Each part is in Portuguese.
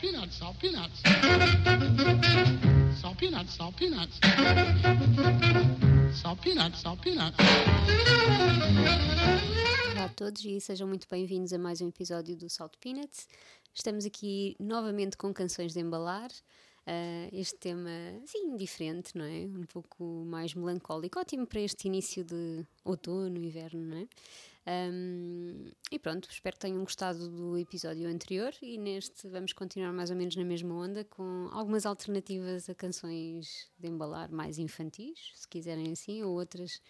peanuts, salt peanuts. Salt peanuts, salt peanuts. Salt peanuts, salt peanuts. Olá a todos e sejam muito bem-vindos a mais um episódio do Salt Peanuts. Estamos aqui novamente com canções de embalar. Uh, este tema, sim, diferente, não é? Um pouco mais melancólico, ótimo para este início de outono, inverno, não é? Um, e pronto, espero que tenham gostado do episódio anterior e neste vamos continuar mais ou menos na mesma onda com algumas alternativas a canções de embalar mais infantis, se quiserem assim, ou outras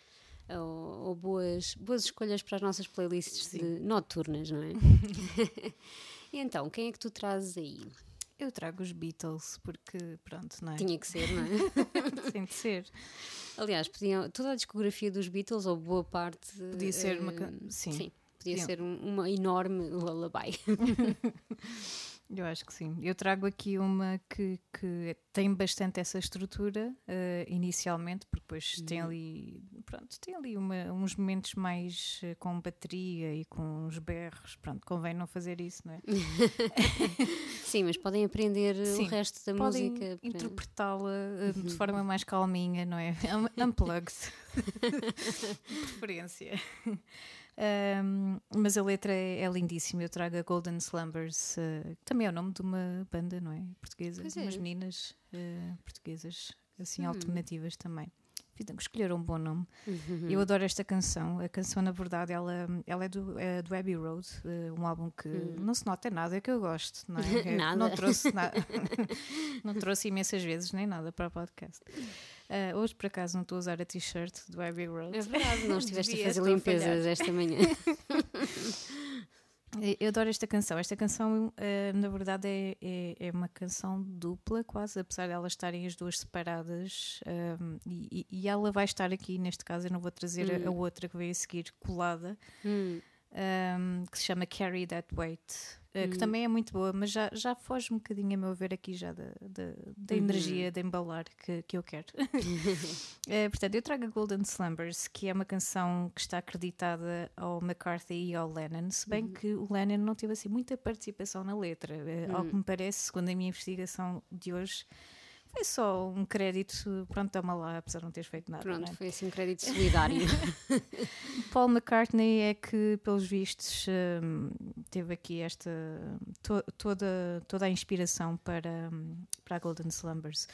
ou, ou boas, boas escolhas para as nossas playlists noturnas, não é? e então, quem é que tu trazes aí? Eu trago os Beatles porque, pronto, não é? Tinha que ser, não é? Tem de ser. Aliás, podiam, toda a discografia dos Beatles, ou boa parte. Podia ser uma. Eh, sim. sim podia Podiam. ser um, uma enorme lullaby. Eu acho que sim. Eu trago aqui uma que, que tem bastante essa estrutura uh, inicialmente, porque depois uhum. tem ali, pronto, tem ali uma, uns momentos mais uh, com bateria e com uns berros. Pronto, convém não fazer isso, não é? sim, mas podem aprender sim, o resto da podem música. Interpretá-la uh, de forma mais calminha, não é? Unplugged. Preferência. Um, mas a letra é, é, lindíssima. Eu trago a Golden Slumbers, uh, que também é o nome de uma banda, não é? Portuguesa, pois é. umas meninas uh, portuguesas, assim, hum. alternativas também. Escolheram um bom nome. Uhum. Eu adoro esta canção. A canção, na verdade, ela, ela é, do, é do Abbey Road, uh, um álbum que uhum. não se nota nada, é que eu gosto. Não, é? nada. não trouxe nada. não trouxe imensas vezes nem nada para o podcast. Uh, hoje, por acaso, não estou a usar a t-shirt do Abbey Road. É verdade, não estiveste a fazer limpezas a esta manhã. Eu adoro esta canção. Esta canção, uh, na verdade, é, é, é, uma canção dupla, quase, apesar de elas estarem as duas separadas. Um, e, e, ela vai estar aqui, neste caso, eu não vou trazer hum. a, a, outra que veio a seguir colada, hum. Um, que se chama Carry That Weight. Uh, que hum. também é muito boa, mas já, já foge um bocadinho, a meu ver, aqui já da, da, da uhum. energia de embalar que, que eu quero. uh, portanto, eu trago a Golden Slumbers, que é uma canção que está acreditada ao McCarthy e ao Lennon, se bem uhum. que o Lennon não teve assim muita participação na letra. Uh, Ao que me parece, segundo a minha investigação de hoje, foi só um crédito, pronto, toma lá, apesar de não teres feito nada. Pronto, é? foi assim um crédito solidário. Paul McCartney é que, pelos vistos, hum, teve aqui esta to, toda, toda a inspiração para, hum, para a Golden Slumbers.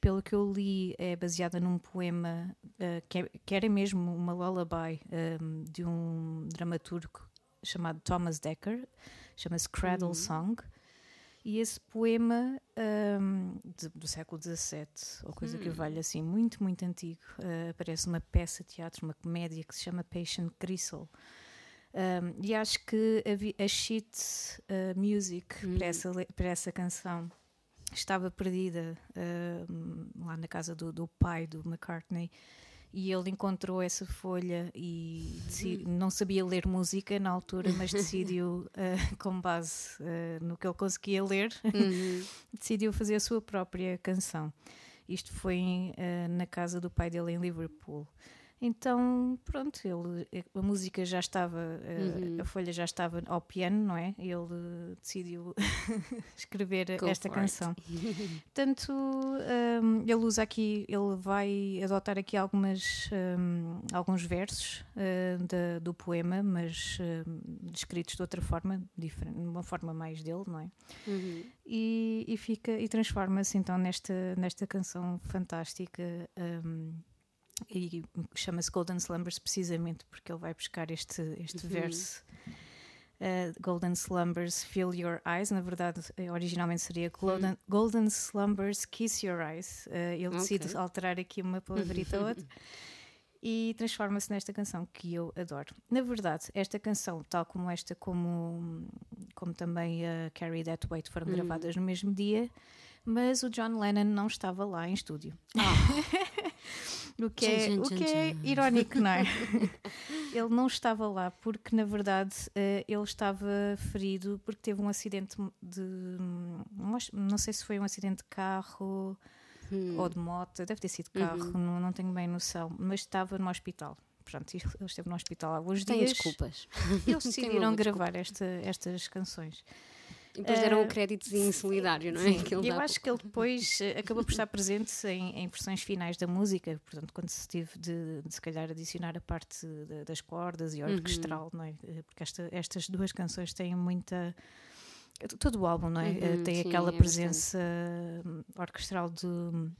Pelo que eu li, é baseada num poema uh, que, é, que, era mesmo uma lullaby um, de um dramaturgo chamado Thomas Dekker, chama-se Cradle uhum. Song e esse poema um, de, do século XVII, ou coisa hum. que valha assim, muito, muito antigo, uh, aparece uma peça de teatro, uma comédia que se chama Patient Gristle. Um, e acho que a, a sheet uh, music hum. para, essa, para essa canção estava perdida uh, lá na casa do, do pai do McCartney e ele encontrou essa folha e não sabia ler música na altura, mas decidiu, uh, com base uh, no que ele conseguia ler, uhum. decidiu fazer a sua própria canção. Isto foi uh, na casa do pai dele em Liverpool. Então, pronto, ele, a música já estava, uhum. a, a, folha já estava ao piano, não é? Ele decidiu escrever Go esta canção. Portanto, um, ele usa aqui, ele vai adotar aqui algumas, um, alguns versos uh, do poema, mas um, escritos de outra forma, diferente, de uma forma mais dele, não é? Uhum. E, e, fica e transforma-se então nesta, nesta canção fantástica. Um, e chama-se Golden Slumbers precisamente porque ele vai buscar este, este uhum. verso. Uh, Golden Slumbers Fill Your Eyes, na verdade, eh, originalmente seria Golden, uhum. Golden Slumbers Kiss Your Eyes. Uh, ele okay. decide alterar aqui uma palavrita ou outra e transforma-se nesta canção que eu adoro. Na verdade, esta canção, tal como esta, como, como também a Carry That Weight, foram uhum. gravadas no mesmo dia, mas o John Lennon não estava lá em estúdio. Oh. O que, é, o que é irónico, não é? ele não estava lá porque, na verdade, uh, ele estava ferido porque teve um acidente de. Não sei se foi um acidente de carro hum. ou de moto, deve ter sido carro, uhum. não, não tenho bem noção, mas estava no hospital. Portanto, ele esteve no hospital há alguns Tem dias. desculpas. Eles decidiram gravar esta, estas canções. E depois deram o créditozinho solidário, não é? Sim, ele eu dá acho que ele depois eh, acabou por estar presente em, em versões finais da música, portanto, quando se teve de, de se calhar adicionar a parte da- das cordas e orquestral, não é? Eh, Porque esta- estas duas canções têm muita. Todo o álbum, não é? Eh, Uhum, Tem sim, aquela é presença hum, orquestral do,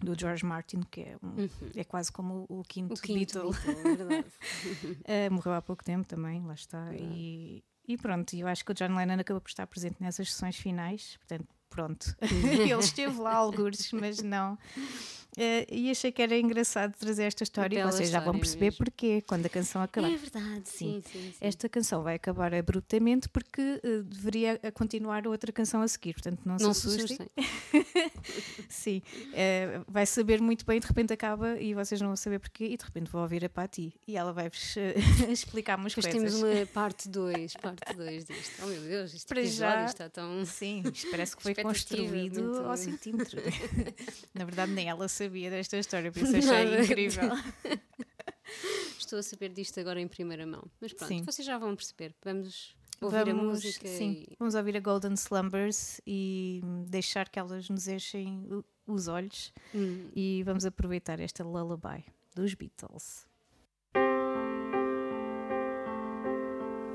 do George Martin, que é, um- Uhum. é quase como o, o quinto, O quinto Beatle. Beatle, é. Eh, morreu há pouco tempo também, lá está. E, e pronto, eu acho que o John Lennon acabou por estar presente nessas sessões finais, portanto, pronto. Ele esteve lá algures, mas não. Eh, e achei que era engraçado trazer esta história e vocês já vão perceber mesmo. porquê quando a canção acabar. É verdade, sim, sim, sim. Esta canção vai acabar abruptamente porque eh, deveria continuar outra canção a seguir, portanto não, Não se se assustem. Sim, eh, vai saber muito bem, de repente acaba e vocês não vão saber porquê, e de repente vou ouvir a Patti e ela vai-vos explicar umas Depois coisas. temos uma parte 2, parte 2 disto. Oh meu Deus, este Para já- está tão. Sim, isto parece que foi construído muito- ao centímetro. Na verdade, nem ela sabia desta história, por isso achei Nada. incrível. Estou a saber disto agora em primeira mão. Mas pronto, Sim. vocês já vão perceber. Vamos ouvir a Vamos, música sim, e. vamos ouvir a Golden Slumbers e deixar que elas nos enchem os olhos Hum, e vamos aproveitar esta lullaby dos Beatles.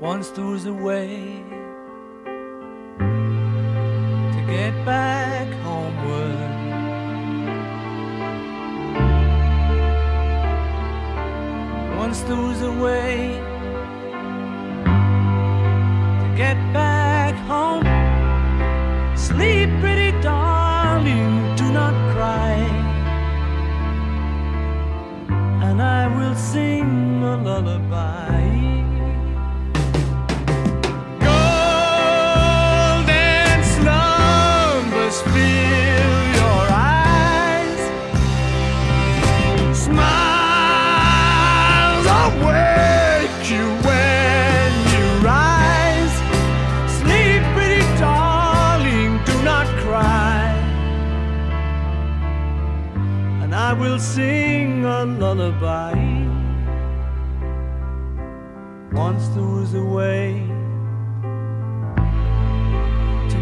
Once there was a way to get back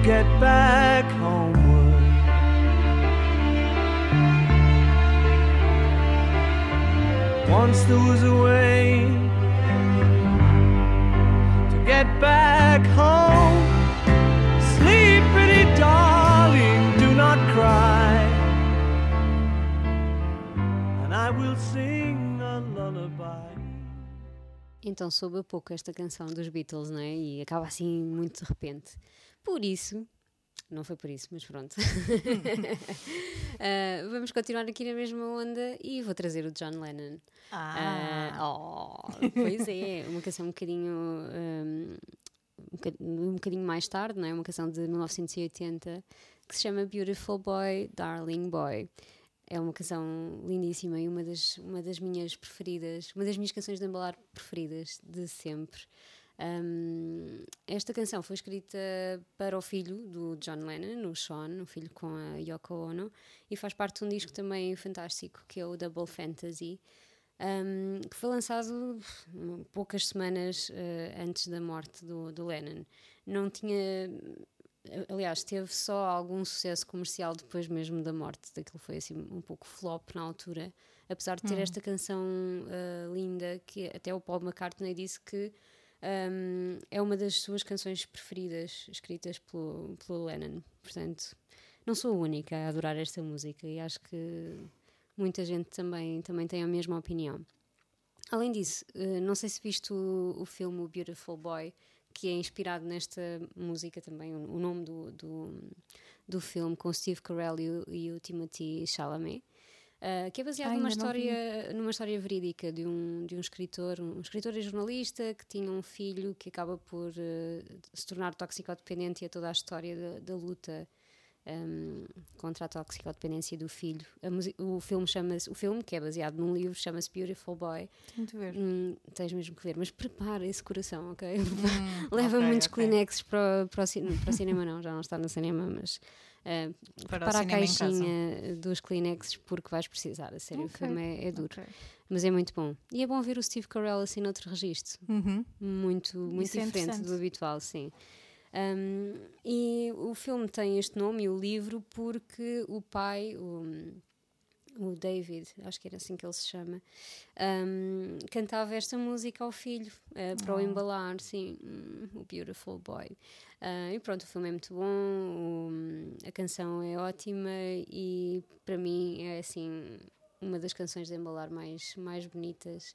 get back homeward. Once there was a way to get back home. Sleep, pretty darling, do not cry. And I will sing a lullaby. Então soube a pouco esta canção dos Beatles, não é? E acaba assim muito de repente. Por isso, não foi por isso, mas pronto. Ah, vamos continuar aqui na mesma onda e vou trazer o John Lennon. Ah, oh, pois é, uma canção um bocadinho. hum, um, um bocadinho mais tarde, não é? Uma canção de 1980 que se chama Beautiful Boy, Darling Boy. É uma canção lindíssima e uma das, uma das minhas preferidas, uma das minhas canções de embalar preferidas de sempre. Um, esta canção foi escrita para o filho do John Lennon, o Sean, o filho com a Yoko Ono, e faz parte de um disco também fantástico que é o Double Fantasy, um, que foi lançado hum, poucas semanas eh, antes da morte do, do Lennon. Não tinha. Aliás, teve só algum sucesso comercial depois mesmo da morte. Daquilo foi assim um pouco flop na altura. Apesar de ter esta canção eh, linda, que até o Paul McCartney disse que um, é uma das suas canções preferidas, escritas pelo, pelo Lennon. Portanto, não sou a única a adorar esta música e acho que muita gente também, também tem a mesma opinião. Além disso, eh, não sei se viste o, o filme O Beautiful Boy, que é inspirado nesta música também, o, o nome do, do, do filme, com Steve Carell e e o Timothy Chalamet. Uh, que é baseado Ah, numa história, numa história verídica de um, de um escritor, um escritor e jornalista que tinha um filho que acaba por uh, se tornar toxicodependente e é toda a história da, da luta um, contra a toxicodependência do filho. O filme chama-se, o filme que é baseado num livro chama-se Beautiful Boy. Tenho ver. Hum, tens mesmo que ver, mas prepara esse coração, ok? Hum, Leva ok, muitos ok. Kleenexes para, o- para, o, para o cinema, não, já não está no cinema, mas uh, Para a caixinha dos Kleenexes porque vais precisar, a sério, Ok, o filme é, é duro, Ok. mas é muito bom. E é bom ver o Steve Carell assim noutro registro, Uhum. muito, muito Isso é diferente interessante. do habitual, sim. Um, e o filme tem este nome e o livro porque o pai, o, o David, acho que era assim que ele se chama, um, cantava esta música ao filho uh, para o embalar, sim, hum, o Beautiful Boy. Uh, e pronto, o filme é muito bom, o- canção é ótima e para mim é assim uma das canções de embalar mais, mais bonitas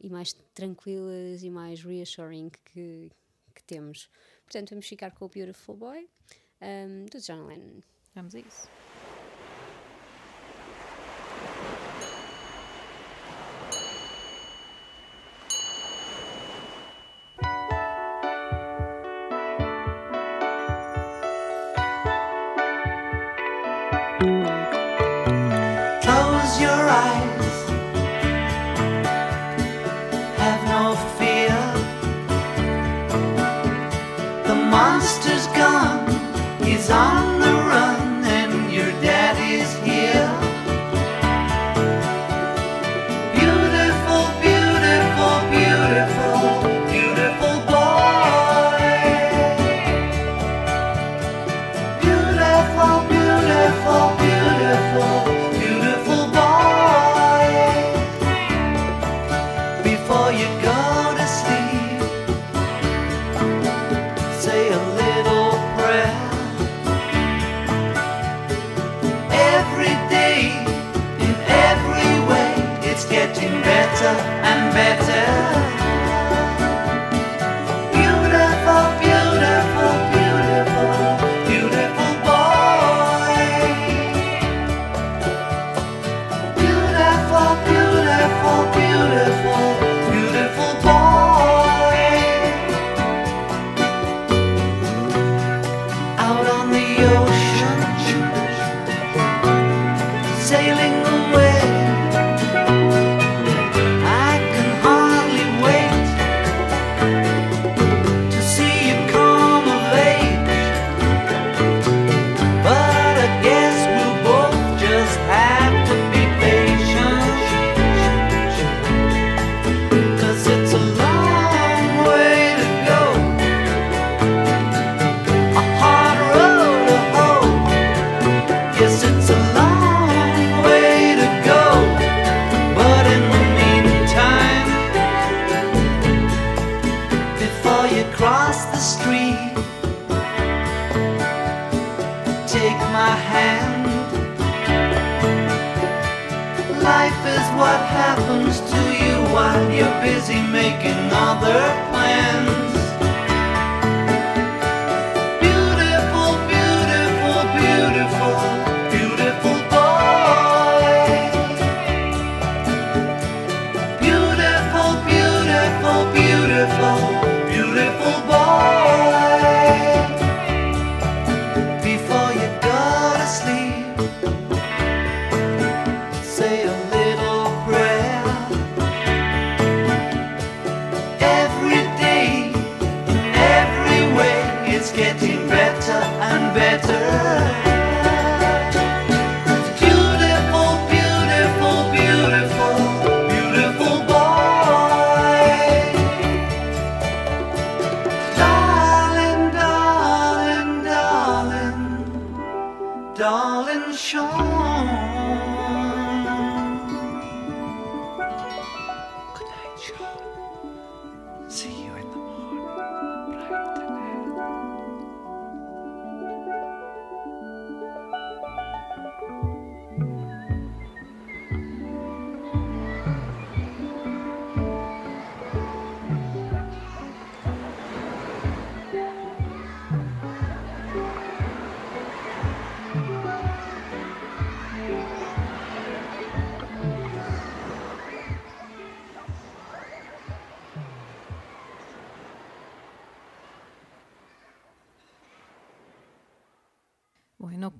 e mais tranquilas e mais reassuring que, que temos. Portanto, vamos ficar com o Beautiful Boy um, do John Lennon. Vamos a isso. On the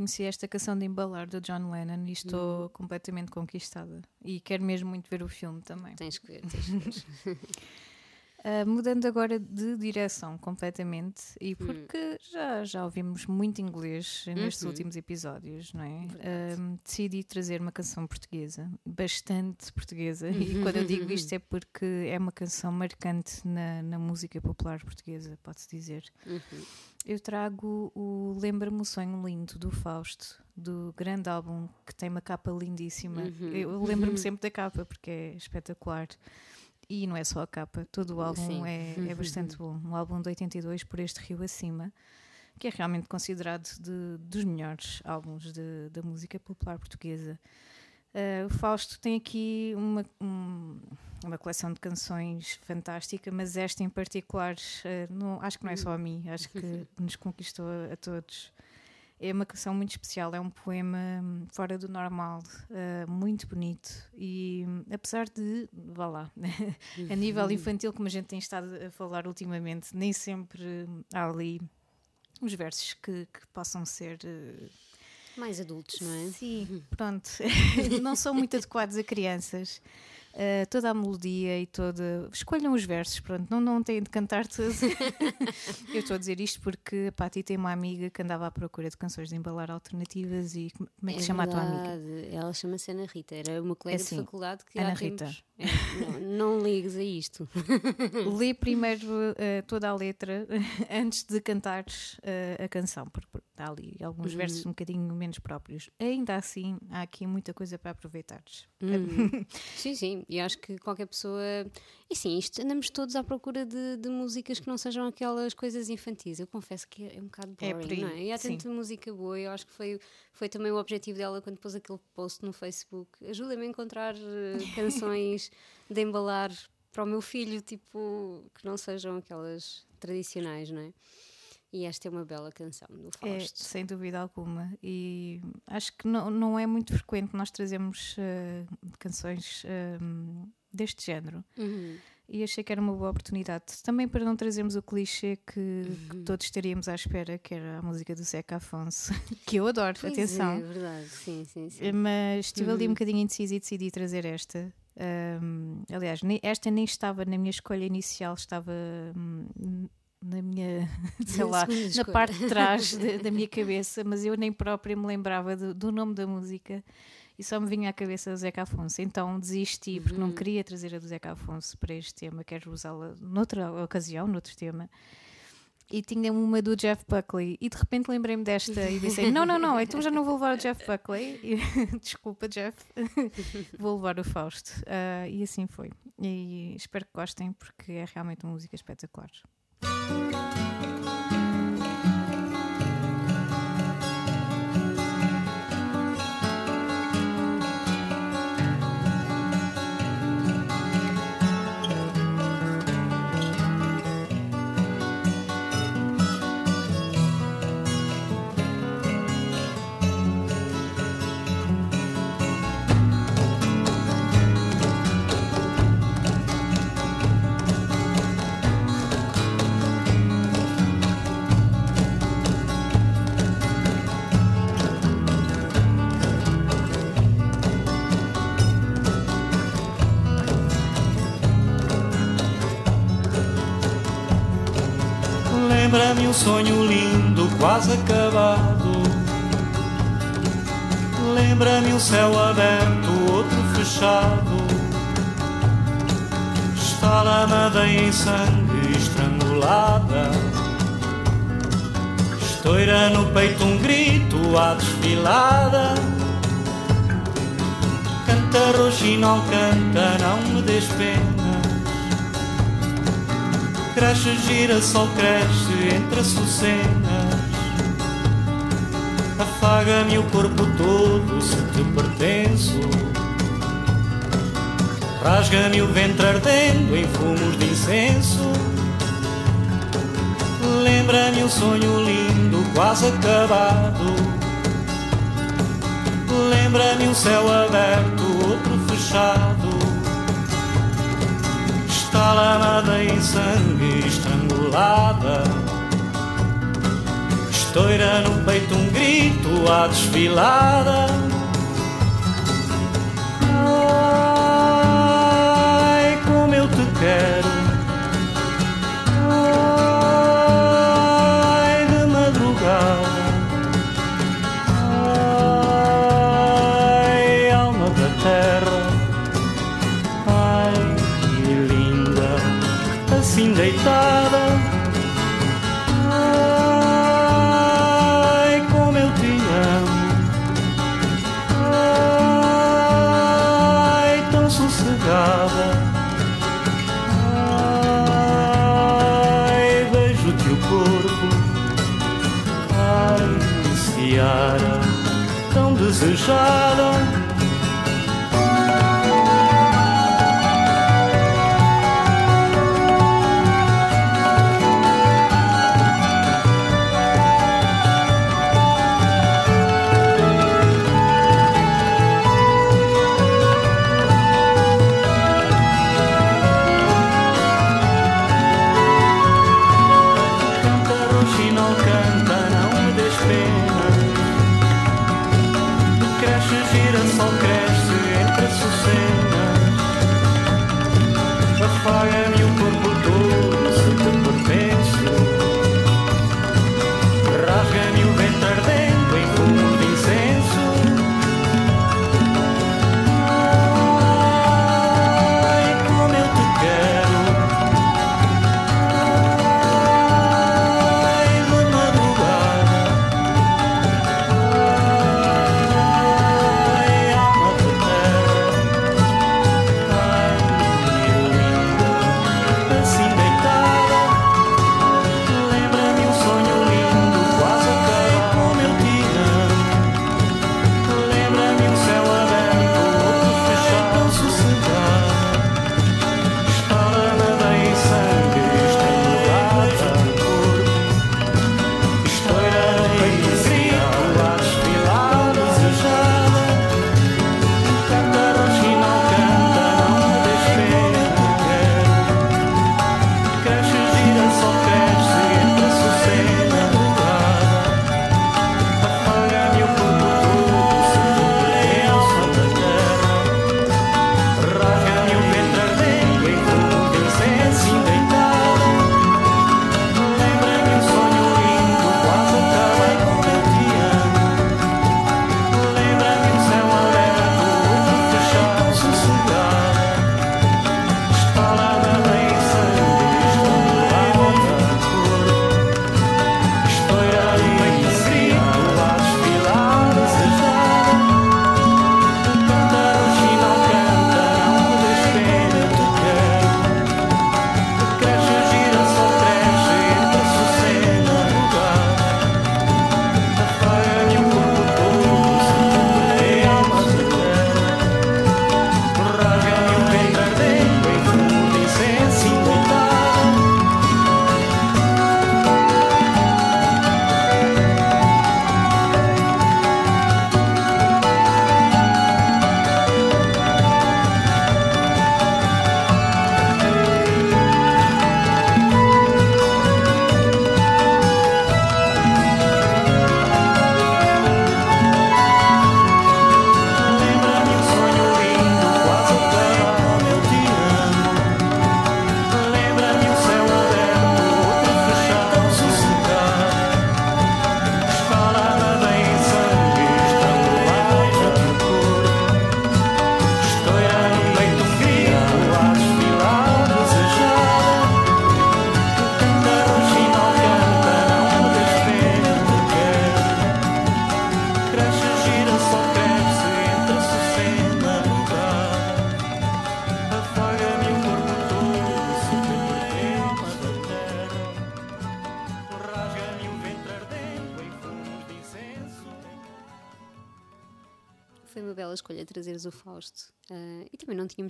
Conhecia esta canção de embalar do John Lennon e estou completamente conquistada. E quero mesmo muito ver o filme também. Tens que ver, tens que ver. Ah, mudando agora de direção completamente, e porque já, já ouvimos muito inglês nestes Uhum. últimos episódios, não é? Ah, decidi trazer uma canção portuguesa, bastante portuguesa, e quando eu digo isto é porque é uma canção marcante na, na música popular portuguesa, pode-se dizer. Uhum. Eu trago o Lembra-me o Sonho Lindo do Fausto, do grande álbum que tem uma capa lindíssima. Uhum. Eu lembro-me sempre da capa porque é espetacular. E não é só a capa, todo o álbum é, é bastante bom. Um álbum de 82 por este Rio Acima, que é realmente considerado de- dos melhores álbuns de- da música popular portuguesa. Uh, o Fausto tem aqui uma, um- uma coleção de canções fantástica, mas esta em particular, uh, não- acho que não é só a mim, acho que nos conquistou a, a todos. É uma canção muito especial, é um poema hum, fora do normal, uh, muito bonito e hum, apesar de, vá lá, a nível infantil, como a gente tem estado a falar ultimamente, nem sempre há ali os versos que, que possam ser uh, Mais adultos, não é? Sim, pronto. não são muito adequados a crianças. Uh, toda a melodia e toda. Escolham os versos, pronto, não, não têm de cantar tudo. Eu estou a dizer isto porque a Pati tem uma amiga que andava à procura de canções de embalar alternativas e como é que se chama a tua amiga? verdade. Ela chama-se Ana Rita. Era uma colega É assim, de faculdade que Ana Rita. tempos- É, não, não ligues a isto. Lê primeiro uh, toda a letra antes de cantares uh, a canção, porque há ali alguns Uhum. versos um bocadinho menos próprios. Ainda assim, há aqui muita coisa para aproveitares. Hum. sim, sim. E acho que qualquer pessoa. E sim, isto, andamos todos à procura de, de músicas que não sejam aquelas coisas infantis. Eu confesso que é um bocado É boring, por aí, é? E há tanta música boa. Eu acho que foi, foi também o objetivo dela quando pôs aquele post no Facebook. Ajuda-me a encontrar eh, canções de embalar para o meu filho, tipo, que não sejam aquelas tradicionais, não é? E esta é uma bela canção do É, Fausto. sem dúvida alguma. E acho que não, não é muito frequente nós trazermos eh, canções ehm, deste género. Uhum. E achei que era uma boa oportunidade. Também para não trazermos o clichê que, que Uhum. todos estaríamos à espera, que era a música do Zeca Afonso, que eu adoro, Pois atenção. É, verdade, sim, sim, sim. Mas estive ali um Uhum. bocadinho indecisa e decidi trazer esta. Ahm, aliás, esta nem estava na minha escolha inicial, estava hum, na minha, sei lá, na parte de trás da, da minha cabeça, mas eu nem própria me lembrava do, do nome da música e só me vinha à cabeça o Zeca Afonso. Então desisti, porque não Uhum. queria trazer a do Zeca Afonso para este tema, quero usá-la noutra ocasião, noutro tema. E tinha uma do Jeff Buckley e de repente lembrei-me desta e pensei: não, não, não, então já não vou levar o Jeff Buckley. E, Desculpa, Jeff, vou levar o Fausto. Ah, e assim foi. E espero que gostem porque é realmente uma música espetacular. Sonho lindo, quase acabado. Lembra-me um céu aberto, outro fechado. Está a madeira em sangue estrangulada. Estoura no peito um grito à desfilada. Canta roxinol, canta, não me des pena. Cresce, gira, sol cresce entre açucenas Afaga-me o corpo todo se te pertenço. Rasga-me o ventre ardendo em fumos de incenso. Lembra-me um sonho lindo, quase acabado. Lembra-me um céu aberto, outro fechado estalamada em sangue estrangulada. Estoura no peito um grito à desfilada.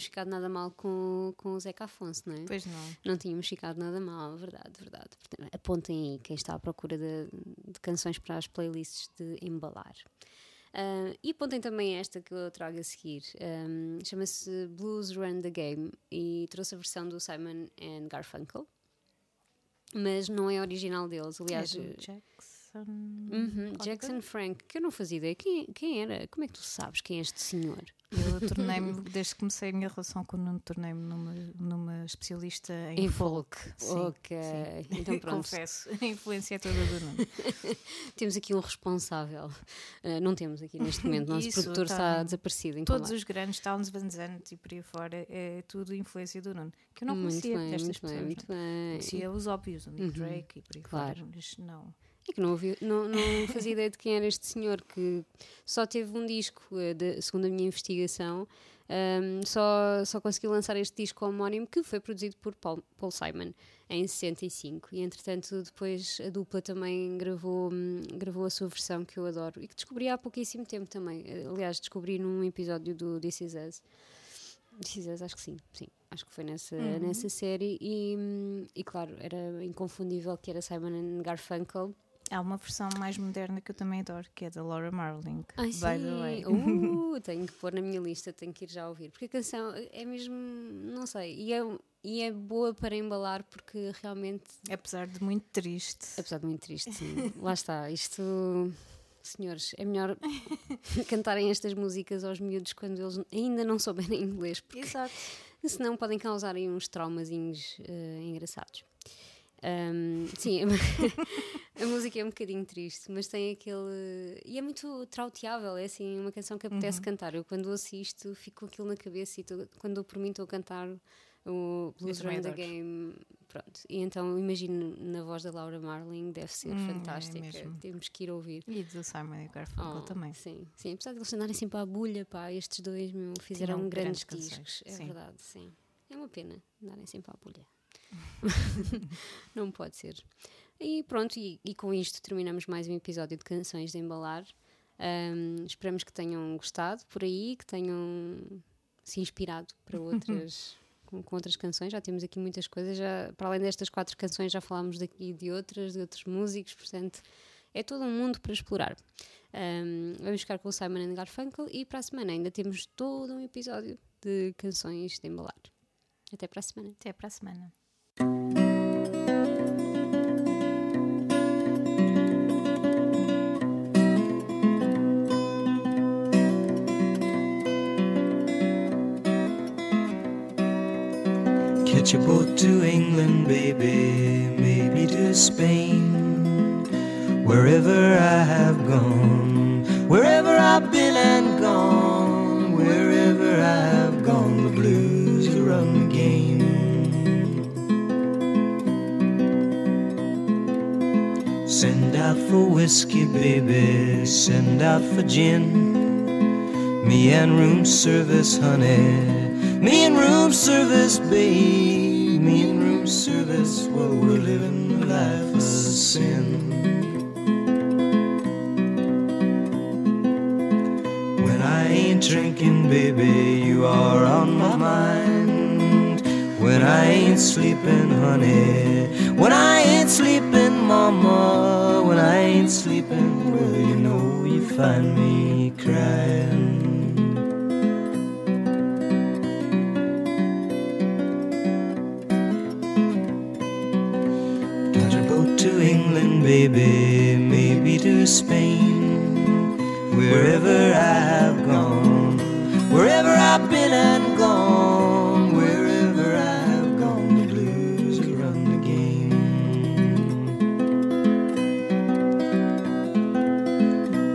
Tínhamos ficado nada mal com, com o Zeca Afonso, não é? Pois não. Não tínhamos ficado nada mal, verdade, verdade. Portanto, apontem aí quem está à procura de, de canções para as playlists de embalar. Ah, e apontem também esta que eu trago a seguir. Ahm, Chama-se Blues Run the Game e trouxe a versão do Simon and Garfunkel. Mas não é original deles, aliás. é do Jackson. Uhum, Jackson Frank, que eu não fazia ideia. Quem, quem era? Como é que tu sabes quem é este senhor? Eu tornei-me, desde que comecei a minha relação com o Nuno, tornei-me numa, numa especialista em, Em folk. Sim, ok. Então pronto. Confesso, a influência é toda do Nuno. Temos aqui um responsável. Uh, não temos aqui neste momento. Nosso Isso, produtor tá. está desaparecido. Então Todos lá. os grandes, Towns Van Zandt e por aí fora, é tudo influência do Nuno. Que eu não muito conhecia bem, destas muito pessoas. bem, muito não. bem. Conhecia os óbvios, o Nick Uhum. Drake e por aí Claro. fora, mas não. É que não, ouvi, não, não fazia ideia de quem era este senhor que só teve um disco, eh, de- segundo a minha investigação, Um, só, só conseguiu lançar este disco homónimo que foi produzido por Paul, Paul Simon em 65 e entretanto depois a dupla também gravou, hum, gravou a sua versão que eu adoro e que descobri há pouquíssimo tempo também. Aliás descobri num episódio do This Is Us. This Is Us, acho que sim, sim. Acho que foi nessa, nessa série. E, hum, e claro, era inconfundível que era Simon Garfunkel Há uma versão mais moderna que eu também adoro, que é da Laura Marling. Ai, by sim. the way. Uh, tenho que pôr na minha lista, tenho que ir já ouvir. Porque a canção é mesmo, não sei, e é, e é boa para embalar porque realmente, Apesar de muito triste. apesar de muito triste, sim. lá está, isto, senhores, é melhor cantarem estas músicas aos miúdos quando eles ainda não souberem inglês, porque Exato. senão podem causar aí uns traumazinhos eh, engraçados. Ahm, sim, a música é um bocadinho triste, mas tem aquele. E é muito trauteável, é assim, uma canção que apetece cantar. Eu quando ouço isto fico com aquilo na cabeça e tô- quando eu por mim estou a cantar o Blues Run the. Game. Pronto. E então imagino na voz da Laura Marling, deve ser Hum, é fantástica. mesmo. Temos que ir ouvir. E do Simon e Garfunkel Oh, também. Sim, sim, apesar de eles andarem sempre à bulha, pá, estes dois meu, fizeram Tinham grandes, grandes discos. É sim. verdade, sim. É uma pena andarem sempre à bulha. Não pode ser. E pronto, e, e com isto terminamos mais um episódio de Canções de Embalar. Ahm, esperamos que tenham gostado por aí, que tenham se inspirado para outras. Com, com outras canções, já temos aqui muitas coisas. Já, para além destas quatro canções, já falámos daqui de outras, de outros músicos, portanto, é todo um mundo para explorar. Um, vamos ficar com o Simon and Garfunkel e para a semana ainda temos todo um episódio de canções de embalar. Até para a semana. Até para a semana. Catch a boat to England, baby, maybe to Spain. Wherever I have gone, wherever I've been and gone, wherever I have gone, the blues will run the game. Send out for whiskey, baby, send out for gin. Me and room service, honey. Me and room service, babe. Me and room service, well, we're living the life of sin. When I ain't drinking, baby, you are on my mind. When I ain't sleeping, honey. When I ain't sleeping, mama. When I ain't sleeping, well, you know you find me crying. Baby, maybe to Spain. Wherever I have gone, wherever I've been and gone, wherever I have gone, the blues will run the game.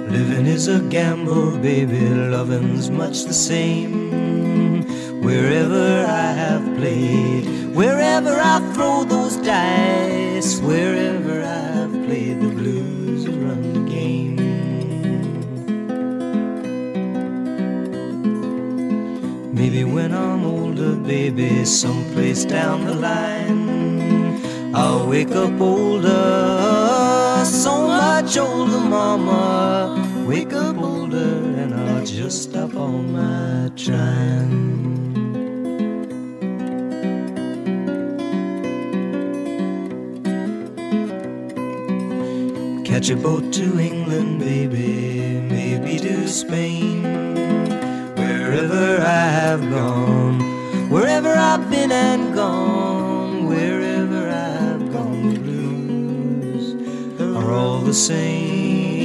Living is a gamble, baby, loving's much the same. Wherever I have played, wherever I throw those dice, wherever I have blues run the game. Maybe when I'm older, baby, someplace down the line, I'll wake up older, so much older, mama. Wake up older, and I'll just stop all my trying. Catch a boat to England, baby, maybe to Spain. Wherever I have gone, wherever I've been and gone, wherever I have gone, the blues are all the same.